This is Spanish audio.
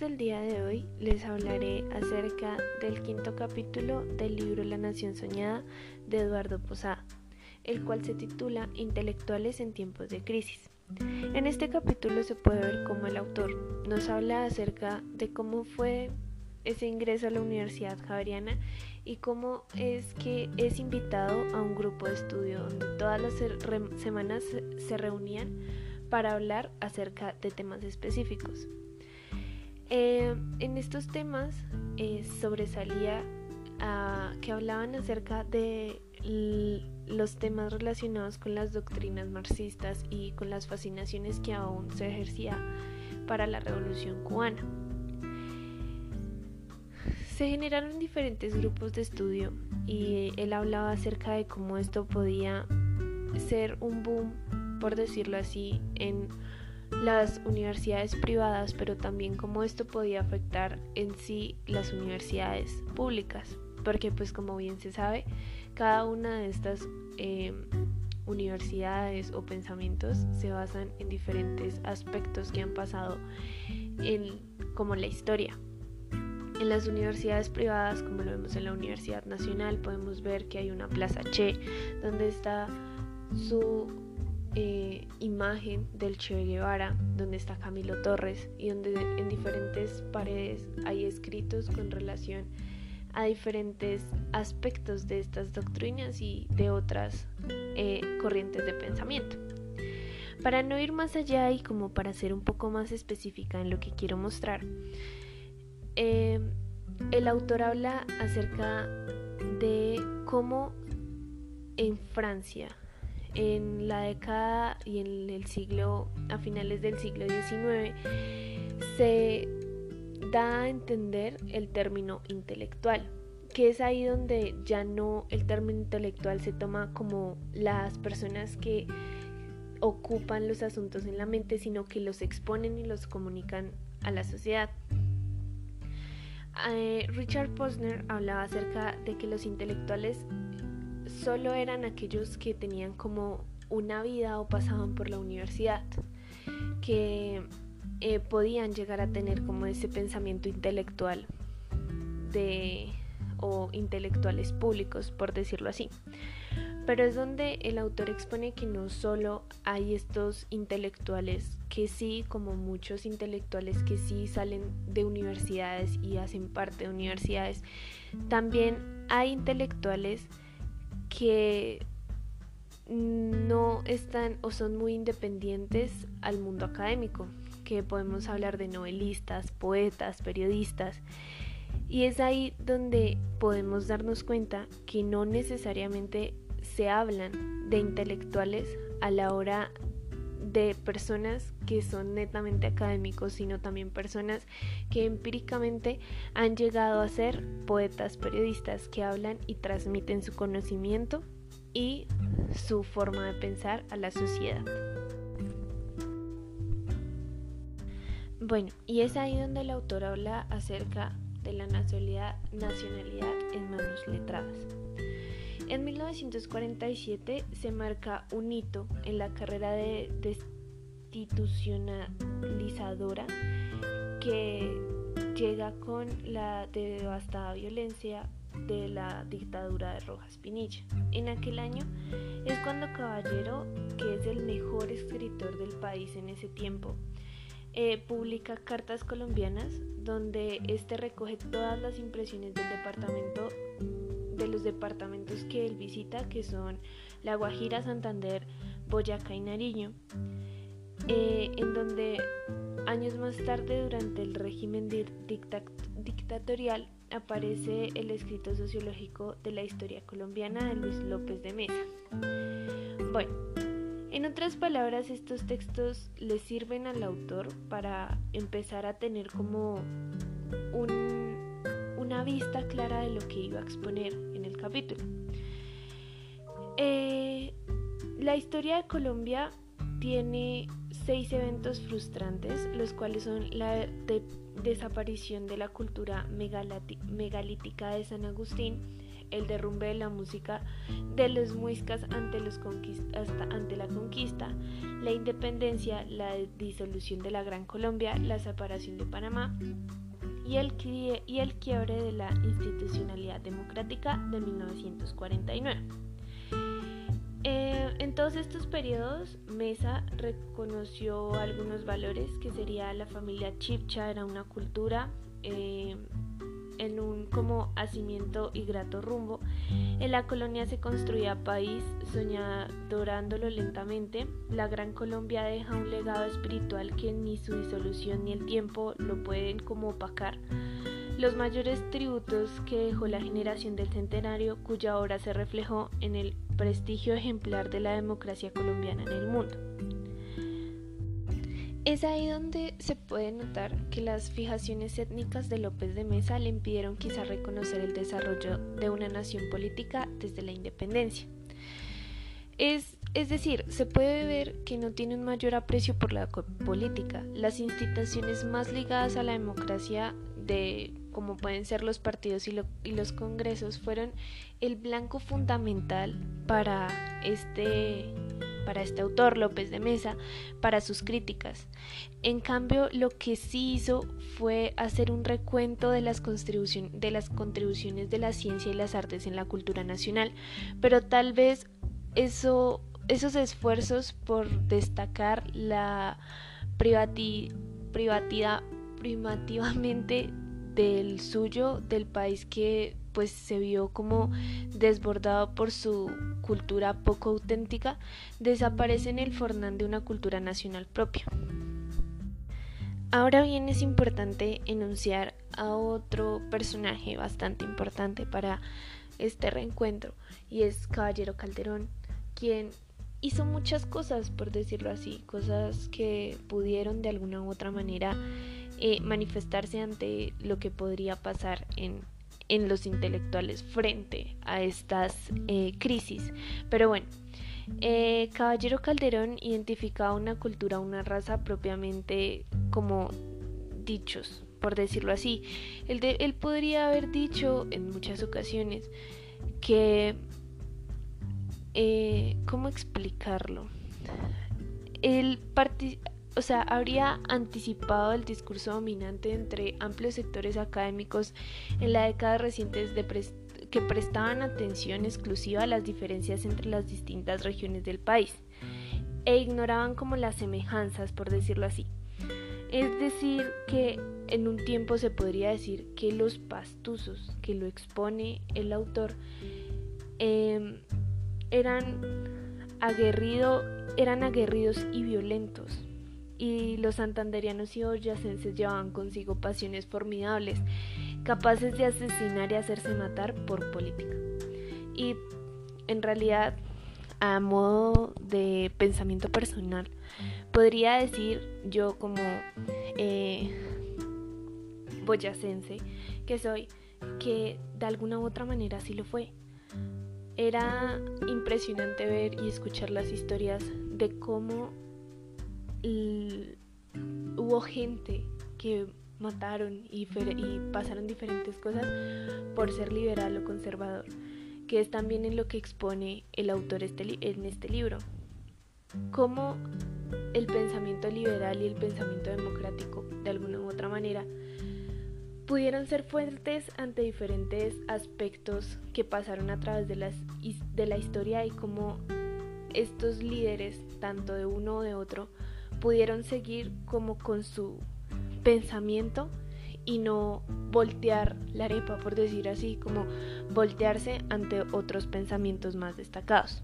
podcast del día de hoy les hablaré acerca del quinto capítulo del libro La Nación Soñada de Eduardo Posada, el cual se titula Intelectuales en tiempos de crisis. En este capítulo se puede ver cómo el autor nos habla acerca de cómo fue ese ingreso a la Universidad Javeriana y cómo es que es invitado a un grupo de estudio donde todas las semanas se reunían para hablar acerca de temas específicos. Eh, en estos temas eh, sobresalía que hablaban acerca de los temas relacionados con las doctrinas marxistas y con las fascinaciones que aún se ejercía para la revolución cubana. Se generaron diferentes grupos de estudio y él hablaba acerca de cómo esto podía ser un boom, por decirlo así, en las universidades privadas, pero también cómo esto podía afectar en sí las universidades públicas, porque pues como bien se sabe, cada una de estas em, universidades o pensamientos se basan en diferentes aspectos que han pasado en como la historia. En las universidades privadas, como lo vemos en la Universidad Nacional, podemos ver que hay una plaza Che, donde está su eh, imagen del Che Guevara, donde está Camilo Torres y donde en diferentes paredes hay escritos con relación a diferentes aspectos de estas doctrinas y de otras eh, corrientes de pensamiento. Para no ir más allá y como para ser un poco más específica en lo que quiero mostrar, eh, el autor habla acerca de cómo en Francia en la década y en el siglo, a finales del siglo XIX, se da a entender el término intelectual, que es ahí donde ya no el término intelectual se toma como las personas que ocupan los asuntos en la mente, sino que los exponen y los comunican a la sociedad. Eh, Richard Posner hablaba acerca de que los intelectuales solo eran aquellos que tenían como una vida o pasaban por la universidad, que eh, podían llegar a tener como ese pensamiento intelectual de o intelectuales públicos, por decirlo así. Pero es donde el autor expone que no solo hay estos intelectuales que sí, como muchos intelectuales que sí salen de universidades y hacen parte de universidades, también hay intelectuales que no están o son muy independientes al mundo académico, que podemos hablar de novelistas, poetas, periodistas. Y es ahí donde podemos darnos cuenta que no necesariamente se hablan de intelectuales a la hora de personas que son netamente académicos, sino también personas que empíricamente han llegado a ser poetas, periodistas que hablan y transmiten su conocimiento y su forma de pensar a la sociedad. Bueno, y es ahí donde el autor habla acerca de la nacionalidad, en manos letradas. En 1947 se marca un hito en la carrera de destitucionalizadora que llega con la devastada violencia de la dictadura de Rojas Pinilla. En aquel año es cuando Caballero, que es el mejor escritor del país en ese tiempo, eh, publica Cartas Colombianas, donde este recoge todas las impresiones del departamento de los departamentos que él visita, que son La Guajira, Santander, Boyacá y Nariño, eh, en donde años más tarde, durante el régimen dictatorial, aparece el escrito sociológico de la historia colombiana de Luis López de Mesa. Bueno, en otras palabras, estos textos le sirven al autor para empezar a tener como un vista clara de lo que iba a exponer en el capítulo. Eh, la historia de Colombia tiene seis eventos frustrantes, los cuales son la desaparición de la cultura megalítica de San Agustín, el derrumbe de la música de los muiscas hasta ante la conquista, la independencia, la disolución de la Gran Colombia, la separación de Panamá y el, y el quiebre de la institucionalidad democrática de 1949. Eh, en todos estos periodos, Mesa reconoció algunos valores que sería la familia Chipcha, era una cultura, eh, en un como hacimiento y grato rumbo. En la colonia se construía país, soñadorándolo lentamente. La Gran Colombia deja un legado espiritual que ni su disolución ni el tiempo lo pueden como opacar. Los mayores tributos que dejó la generación del centenario, cuya obra se reflejó en el prestigio ejemplar de la democracia colombiana en el mundo. Es ahí donde se puede notar que las fijaciones étnicas de López de Mesa le impidieron quizá reconocer el desarrollo de una nación política desde la independencia. Es, es decir, se puede ver que no tiene un mayor aprecio por la política. Las instituciones más ligadas a la democracia de como pueden ser los partidos y, y, los congresos, fueron el blanco fundamental para este para este autor, López de Mesa, para sus críticas. En cambio, lo que sí hizo fue hacer un recuento de las, de las contribuciones de la ciencia y las artes en la cultura nacional, pero tal vez eso, esos esfuerzos por destacar la privatidad privativamente del suyo, del país que pues se vio como desbordado por su cultura poco auténtica, desaparece en el fornán de una cultura nacional propia. Ahora bien es importante enunciar a otro personaje bastante importante para este reencuentro y es Caballero Calderón, quien hizo muchas cosas, por decirlo así, cosas que pudieron de alguna u otra manera eh, manifestarse ante lo que podría pasar en en los intelectuales frente a estas eh, crisis. Pero bueno, eh, Caballero Calderón identificaba una cultura, una raza propiamente como dichos, por decirlo así. Él, él podría haber dicho en muchas ocasiones que... Eh, ¿Cómo explicarlo? El o sea, habría anticipado el discurso dominante entre amplios sectores académicos en la década reciente que prestaban atención exclusiva a las diferencias entre las distintas regiones del país e ignoraban como las semejanzas, por decirlo así. Es decir, que en un tiempo se podría decir que los pastuzos que lo expone el autor em, eran, aguerrido, eran aguerridos y violentos, y los santanderianos y boyacenses llevaban consigo pasiones formidables, capaces de asesinar y hacerse matar por política. Y en realidad, a modo de pensamiento personal, podría decir yo como eh, boyacense que soy, que de alguna u otra manera sí lo fue. Era impresionante ver y escuchar las historias de cómo hubo gente que mataron y, pasaron diferentes cosas por ser liberal o conservador, que es también en lo que expone el autor este en este libro. Cómo el pensamiento liberal y el pensamiento democrático, de alguna u otra manera, pudieron ser fuertes ante diferentes aspectos que pasaron a través de la historia y cómo estos líderes, tanto de uno o de otro, pudieron seguir como con su pensamiento y no voltear la arepa, por decir así, como voltearse ante otros pensamientos más destacados.